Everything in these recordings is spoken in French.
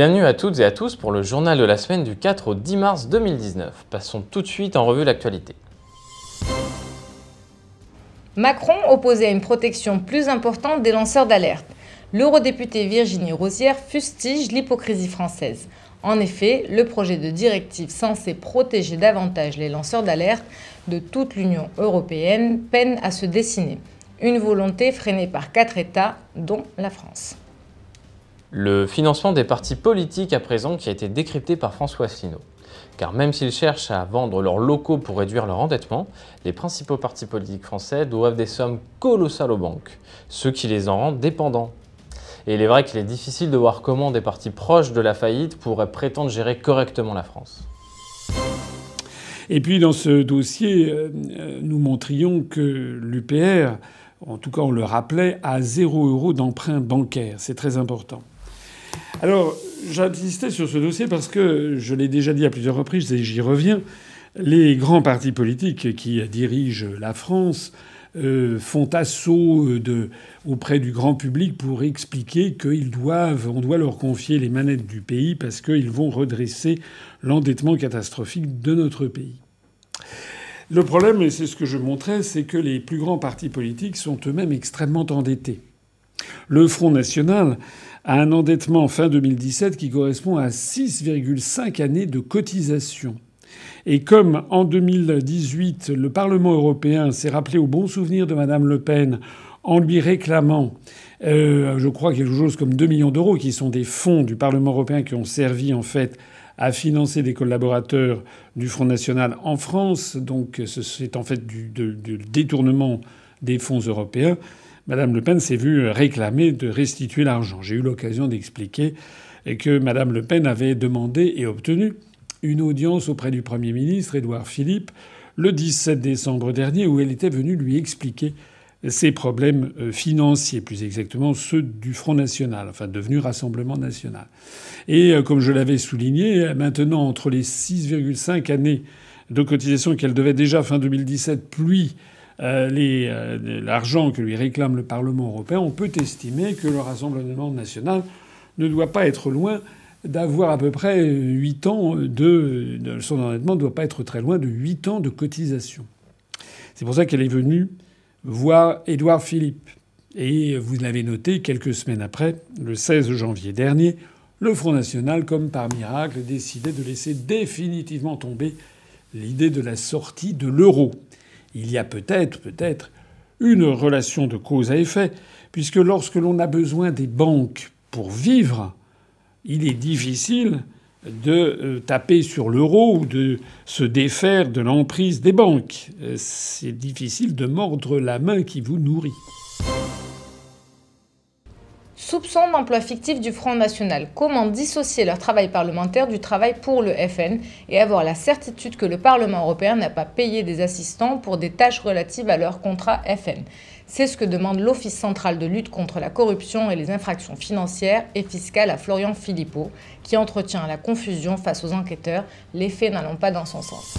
Bienvenue à toutes et à tous pour le journal de la semaine du 4 au 10 mars 2019. Passons tout de suite en revue l'actualité. Macron opposait à une protection plus importante des lanceurs d'alerte. L'eurodéputée Virginie Rosière fustige l'hypocrisie française. En effet, le projet de directive censé protéger davantage les lanceurs d'alerte de toute l'Union européenne peine à se dessiner. Une volonté freinée par quatre États, dont la France. Le financement des partis politiques à présent qui a été décrypté par François Asselineau. Car même s'ils cherchent à vendre leurs locaux pour réduire leur endettement, les principaux partis politiques français doivent des sommes colossales aux banques, ce qui les en rend dépendants. Et il est vrai qu'il est difficile de voir comment des partis proches de la faillite pourraient prétendre gérer correctement la France. Et puis dans ce dossier, euh, nous montrions que l'UPR, en tout cas on le rappelait, a zéro euro d'emprunt bancaire. C'est très important. Alors, j'insistais sur ce dossier parce que je l'ai déjà dit à plusieurs reprises et j'y reviens. Les grands partis politiques qui dirigent la France euh, font assaut auprès du grand public pour expliquer qu'ils on doit leur confier les manettes du pays parce qu'ils vont redresser l'endettement catastrophique de notre pays. Le problème, et c'est ce que je montrais, c'est que les plus grands partis politiques sont eux-mêmes extrêmement endettés. Le Front National à un endettement fin 2017 qui correspond à 6,5 années de cotisation. Et comme en 2018, le Parlement européen s'est rappelé au bon souvenir de Madame Le Pen en lui réclamant, euh, je crois, quelque chose comme 2 millions d'euros, qui sont des fonds du Parlement européen qui ont servi en fait à financer des collaborateurs du Front National en France. Donc c'est en fait du détournement des fonds européens. Mme Le Pen s'est vue réclamer de restituer l'argent. J'ai eu l'occasion d'expliquer que Mme Le Pen avait demandé et obtenu une audience auprès du Premier ministre Édouard Philippe le 17 décembre dernier où elle était venue lui expliquer ses problèmes euh, financiers, plus exactement ceux du Front National, enfin devenu Rassemblement National. Et euh, comme je l'avais souligné, maintenant entre les 6,5 années de cotisation qu'elle devait déjà fin 2017, puis euh, euh, l'argent que lui réclame le Parlement européen, on peut estimer que le Rassemblement national ne doit pas être loin d'avoir à peu près 8 ans de, son endettement ne doit pas être très loin de 8 ans de cotisation. C'est pour ça qu'elle est venue voir Édouard Philippe. Et vous l'avez noté, quelques semaines après, le 16 janvier dernier, le Front National, comme par miracle, décidait de laisser définitivement tomber l'idée de la sortie de l'euro il y a peut-être, peut-être, une relation de cause à effet, puisque lorsque l'on a besoin des banques pour vivre, il est difficile de euh, taper sur l'euro ou de se défaire de l'emprise des banques. Euh, c'est difficile de mordre la main qui vous nourrit. Soupçon d'emploi fictif du Front National. Comment dissocier leur travail parlementaire du travail pour le FN et avoir la certitude que le Parlement européen n'a pas payé des assistants pour des tâches relatives à leur contrat FN C'est ce que demande l'Office central de lutte contre la corruption et les infractions financières et fiscales à Florian Philippot, qui entretient la confusion face aux enquêteurs. Les faits n'allont pas dans son sens.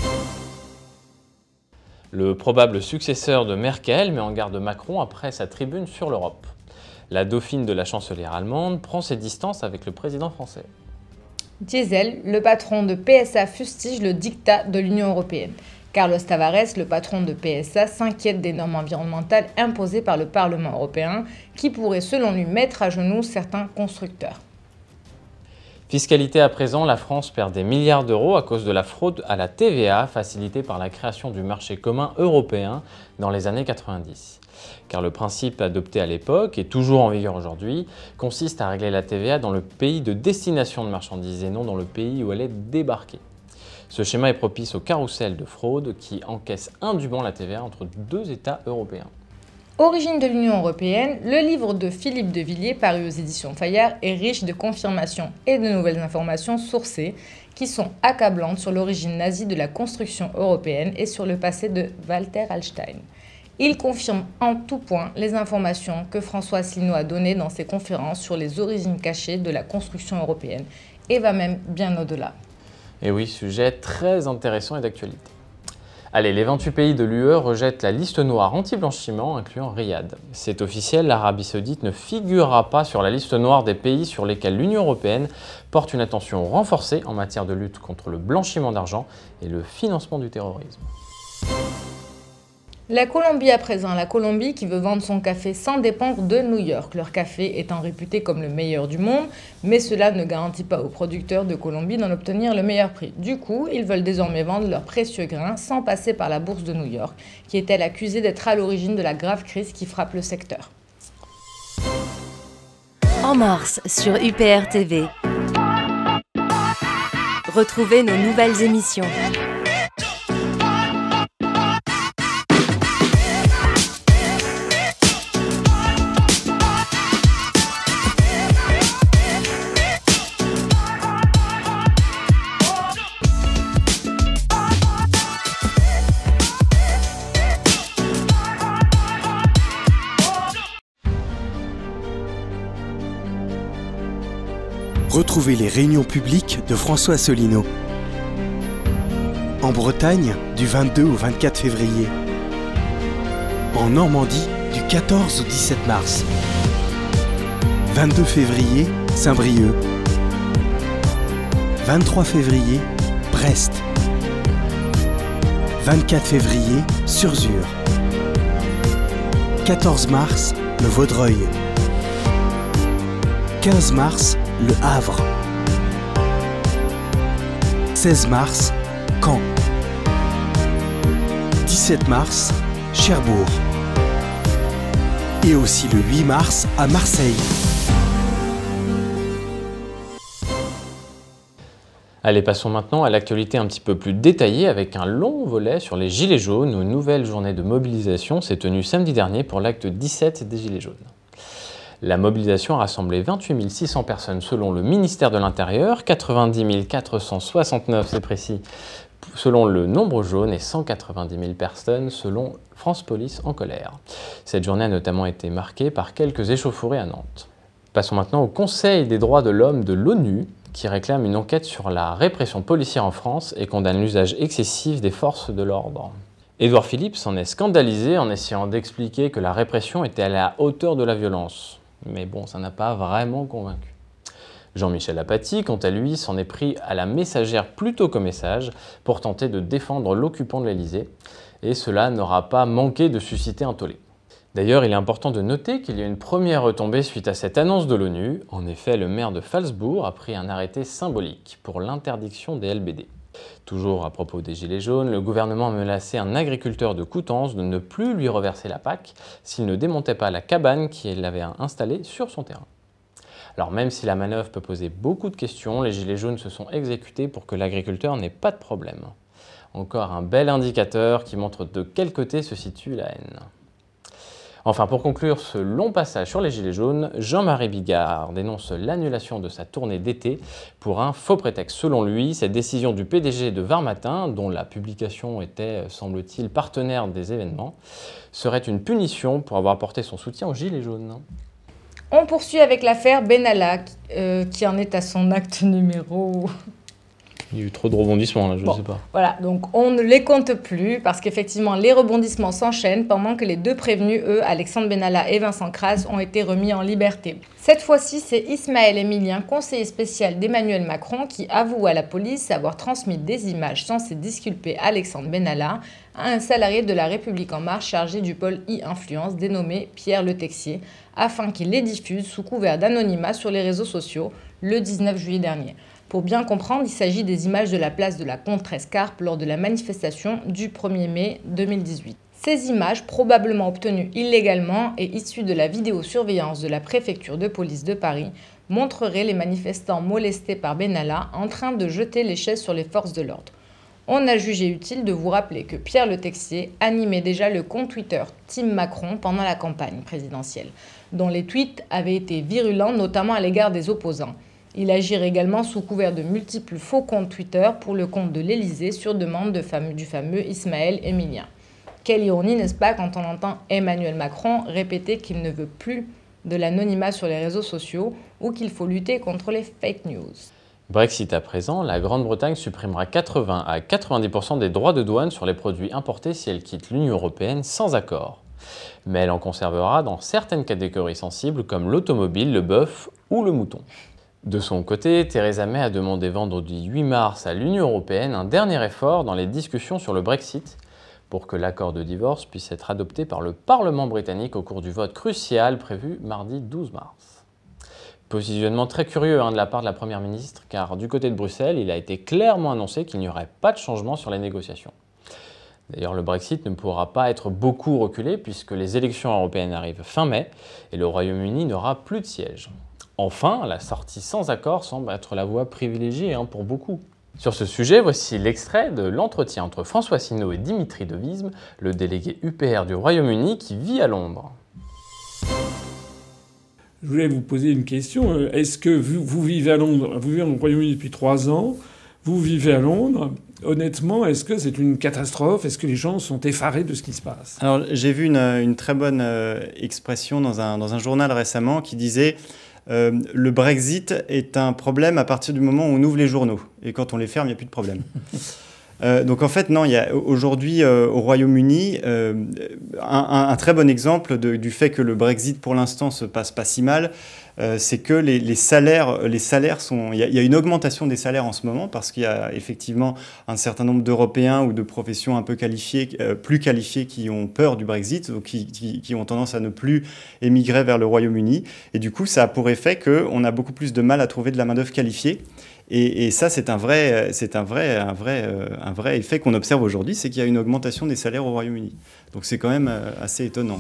Le probable successeur de Merkel met en garde Macron après sa tribune sur l'Europe la dauphine de la chancelière allemande prend ses distances avec le président français. Diesel, le patron de PSA, fustige le dictat de l'Union européenne. Carlos Tavares, le patron de PSA, s'inquiète des normes environnementales imposées par le Parlement européen qui pourraient selon lui mettre à genoux certains constructeurs. Fiscalité à présent, la France perd des milliards d'euros à cause de la fraude à la TVA facilitée par la création du marché commun européen dans les années 90 car le principe adopté à l'époque, et toujours en vigueur aujourd'hui, consiste à régler la TVA dans le pays de destination de marchandises et non dans le pays où elle est débarquée. Ce schéma est propice au carrousel de fraude qui encaisse indûment la TVA entre deux États européens. Origine de l'Union européenne, le livre de Philippe de Villiers, paru aux éditions Fayard, est riche de confirmations et de nouvelles informations sourcées qui sont accablantes sur l'origine nazie de la construction européenne et sur le passé de Walter Hallstein. Il confirme en tout point les informations que François Asselineau a données dans ses conférences sur les origines cachées de la construction européenne et va même bien au-delà. Et oui, sujet très intéressant et d'actualité. Allez, les 28 pays de l'UE rejettent la liste noire anti-blanchiment, incluant Riyad. C'est officiel, l'Arabie saoudite ne figurera pas sur la liste noire des pays sur lesquels l'Union européenne porte une attention renforcée en matière de lutte contre le blanchiment d'argent et le financement du terrorisme. La Colombie à présent, la Colombie qui veut vendre son café sans dépendre de New York, leur café étant réputé comme le meilleur du monde, mais cela ne garantit pas aux producteurs de Colombie d'en obtenir le meilleur prix. Du coup, ils veulent désormais vendre leurs précieux grains sans passer par la bourse de New York, qui est-elle accusée d'être à l'origine de la grave crise qui frappe le secteur. En mars sur UPR TV. Retrouvez nos nouvelles émissions. Retrouvez les réunions publiques de François Asselineau. En Bretagne, du 22 au 24 février. En Normandie, du 14 au 17 mars. 22 février, Saint-Brieuc. 23 février, Brest. 24 février, Surzur. 14 mars, le Vaudreuil. 15 mars, le Havre. 16 mars, Caen. 17 mars, Cherbourg. Et aussi le 8 mars à Marseille. Allez, passons maintenant à l'actualité un petit peu plus détaillée avec un long volet sur les Gilets jaunes. Une nouvelle journée de mobilisation s'est tenue samedi dernier pour l'acte 17 des Gilets jaunes. La mobilisation a rassemblé 28 600 personnes selon le ministère de l'Intérieur, 90 469, c'est précis, selon le nombre jaune et 190 000 personnes selon France Police en colère. Cette journée a notamment été marquée par quelques échauffourées à Nantes. Passons maintenant au Conseil des droits de l'homme de l'ONU qui réclame une enquête sur la répression policière en France et condamne l'usage excessif des forces de l'ordre. Édouard Philippe s'en est scandalisé en essayant d'expliquer que la répression était à la hauteur de la violence. Mais bon, ça n'a pas vraiment convaincu. Jean-Michel Apathy, quant à lui, s'en est pris à la messagère plutôt qu'au message pour tenter de défendre l'occupant de l'Elysée, et cela n'aura pas manqué de susciter un tollé. D'ailleurs, il est important de noter qu'il y a une première retombée suite à cette annonce de l'ONU. En effet, le maire de Falsbourg a pris un arrêté symbolique pour l'interdiction des LBD. Toujours à propos des Gilets jaunes, le gouvernement a menacé un agriculteur de Coutances de ne plus lui reverser la PAC s'il ne démontait pas la cabane qu'il avait installée sur son terrain. Alors même si la manœuvre peut poser beaucoup de questions, les Gilets jaunes se sont exécutés pour que l'agriculteur n'ait pas de problème. Encore un bel indicateur qui montre de quel côté se situe la haine. Enfin, pour conclure ce long passage sur les Gilets jaunes, Jean-Marie Bigard dénonce l'annulation de sa tournée d'été pour un faux prétexte. Selon lui, cette décision du PDG de Var Matin, dont la publication était, semble-t-il, partenaire des événements, serait une punition pour avoir apporté son soutien aux Gilets jaunes. On poursuit avec l'affaire Benalla, euh, qui en est à son acte numéro il y a eu trop de rebondissements là, je ne sais pas. Voilà, donc on ne les compte plus parce qu'effectivement les rebondissements s'enchaînent pendant que les deux prévenus, eux, Alexandre Benalla et Vincent Kras, ont été remis en liberté. Cette fois-ci, c'est Ismaël Emilien, conseiller spécial d'Emmanuel Macron, qui avoue à la police avoir transmis des images censées disculper Alexandre Benalla à un salarié de la République en marche chargé du pôle e-influence dénommé Pierre Le Texier, afin qu'il les diffuse sous couvert d'anonymat sur les réseaux sociaux le 19 juillet dernier. Pour bien comprendre, il s'agit des images de la place de la Contrescarpe lors de la manifestation du 1er mai 2018. Ces images, probablement obtenues illégalement et issues de la vidéosurveillance de la préfecture de police de Paris, montreraient les manifestants molestés par Benalla en train de jeter les chaises sur les forces de l'ordre. On a jugé utile de vous rappeler que Pierre Le Texier animait déjà le compte Twitter Team Macron pendant la campagne présidentielle, dont les tweets avaient été virulents notamment à l'égard des opposants. Il agit également sous couvert de multiples faux comptes Twitter pour le compte de l'Élysée sur demande de du fameux Ismaël Emilien. Quelle ironie, n'est-ce pas, quand on entend Emmanuel Macron répéter qu'il ne veut plus de l'anonymat sur les réseaux sociaux ou qu'il faut lutter contre les fake news. Brexit à présent, la Grande-Bretagne supprimera 80 à 90% des droits de douane sur les produits importés si elle quitte l'Union européenne sans accord. Mais elle en conservera dans certaines catégories sensibles comme l'automobile, le bœuf ou le mouton. De son côté, Theresa May a demandé vendredi 8 mars à l'Union européenne un dernier effort dans les discussions sur le Brexit pour que l'accord de divorce puisse être adopté par le Parlement britannique au cours du vote crucial prévu mardi 12 mars. Positionnement très curieux hein, de la part de la Première ministre, car du côté de Bruxelles, il a été clairement annoncé qu'il n'y aurait pas de changement sur les négociations. D'ailleurs, le Brexit ne pourra pas être beaucoup reculé puisque les élections européennes arrivent fin mai et le Royaume-Uni n'aura plus de siège. Enfin, la sortie sans accord semble être la voie privilégiée hein, pour beaucoup. Sur ce sujet, voici l'extrait de l'entretien entre François Sinaud et Dimitri Devisme, le délégué UPR du Royaume-Uni qui vit à Londres. Je voulais vous poser une question. Est-ce que vous, vivez à Londres, vous vivez au Royaume-Uni depuis trois ans, vous vivez à Londres. Honnêtement, est-ce que c'est une catastrophe? Est-ce que les gens sont effarés de ce qui se passe? Alors, j'ai vu une, très bonne euh, expression dans un, dans un journal récemment qui disait euh, le Brexit est un problème à partir du moment où on ouvre les journaux. Et quand on les ferme, il n'y a plus de problème. Euh, donc en fait, non, il y a aujourd'hui euh, au Royaume-Uni un, très bon exemple du fait que le Brexit pour l'instant se passe pas si mal. C'est que les, salaires, les salaires sont. Il y, a, une augmentation des salaires en ce moment parce qu'il y a effectivement un certain nombre d'Européens ou de professions un peu qualifiées, plus qualifiées, qui ont peur du Brexit, ou qui, ont tendance à ne plus émigrer vers le Royaume-Uni. Et du coup, ça a pour effet qu'on a beaucoup plus de mal à trouver de la main-d'œuvre qualifiée. Et, ça, c'est un vrai, c'est un vrai, un vrai, euh, un vrai effet qu'on observe aujourd'hui, c'est qu'il y a une augmentation des salaires au Royaume-Uni. Donc c'est quand même euh, assez étonnant.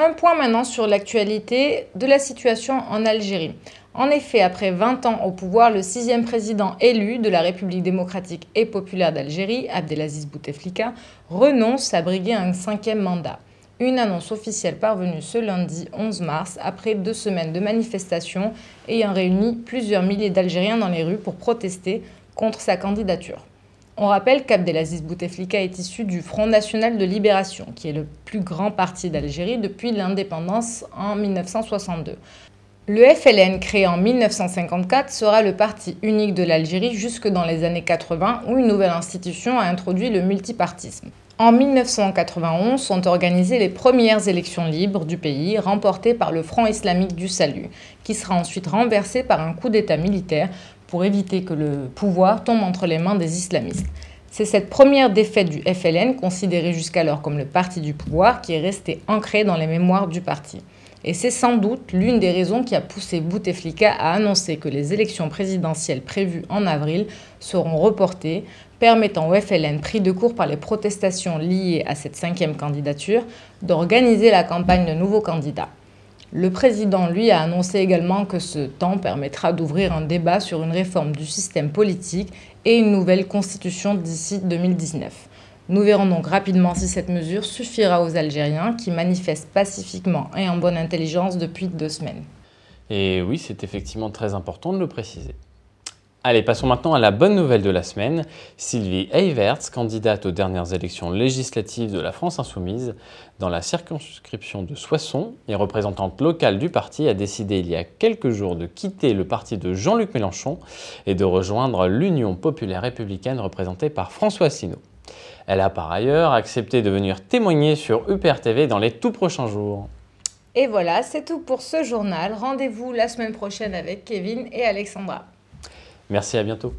Un point maintenant sur l'actualité de la situation en Algérie. En effet, après 20 ans au pouvoir, le sixième président élu de la République démocratique et populaire d'Algérie, Abdelaziz Bouteflika, renonce à briguer un cinquième mandat. Une annonce officielle parvenue ce lundi 11 mars après deux semaines de manifestations ayant réuni plusieurs milliers d'Algériens dans les rues pour protester contre sa candidature. On rappelle qu'Abdelaziz Bouteflika est issu du Front National de Libération, qui est le plus grand parti d'Algérie depuis l'indépendance en 1962. Le FLN, créé en 1954, sera le parti unique de l'Algérie jusque dans les années 80, où une nouvelle institution a introduit le multipartisme. En 1991 sont organisées les premières élections libres du pays, remportées par le Front islamique du Salut, qui sera ensuite renversé par un coup d'État militaire pour éviter que le pouvoir tombe entre les mains des islamistes. C'est cette première défaite du FLN, considérée jusqu'alors comme le parti du pouvoir, qui est restée ancrée dans les mémoires du parti. Et c'est sans doute l'une des raisons qui a poussé Bouteflika à annoncer que les élections présidentielles prévues en avril seront reportées, permettant au FLN, pris de court par les protestations liées à cette cinquième candidature, d'organiser la campagne de nouveaux candidats. Le président, lui, a annoncé également que ce temps permettra d'ouvrir un débat sur une réforme du système politique et une nouvelle constitution d'ici 2019. Nous verrons donc rapidement si cette mesure suffira aux Algériens qui manifestent pacifiquement et en bonne intelligence depuis deux semaines. Et oui, c'est effectivement très important de le préciser. Allez, passons maintenant à la bonne nouvelle de la semaine. Sylvie Eyverts, candidate aux dernières élections législatives de la France Insoumise, dans la circonscription de Soissons et représentante locale du parti, a décidé il y a quelques jours de quitter le parti de Jean-Luc Mélenchon et de rejoindre l'Union populaire républicaine représentée par François Asselineau. Elle a par ailleurs accepté de venir témoigner sur UPR TV dans les tout prochains jours. Et voilà, c'est tout pour ce journal. Rendez-vous la semaine prochaine avec Kevin et Alexandra. Merci, à bientôt.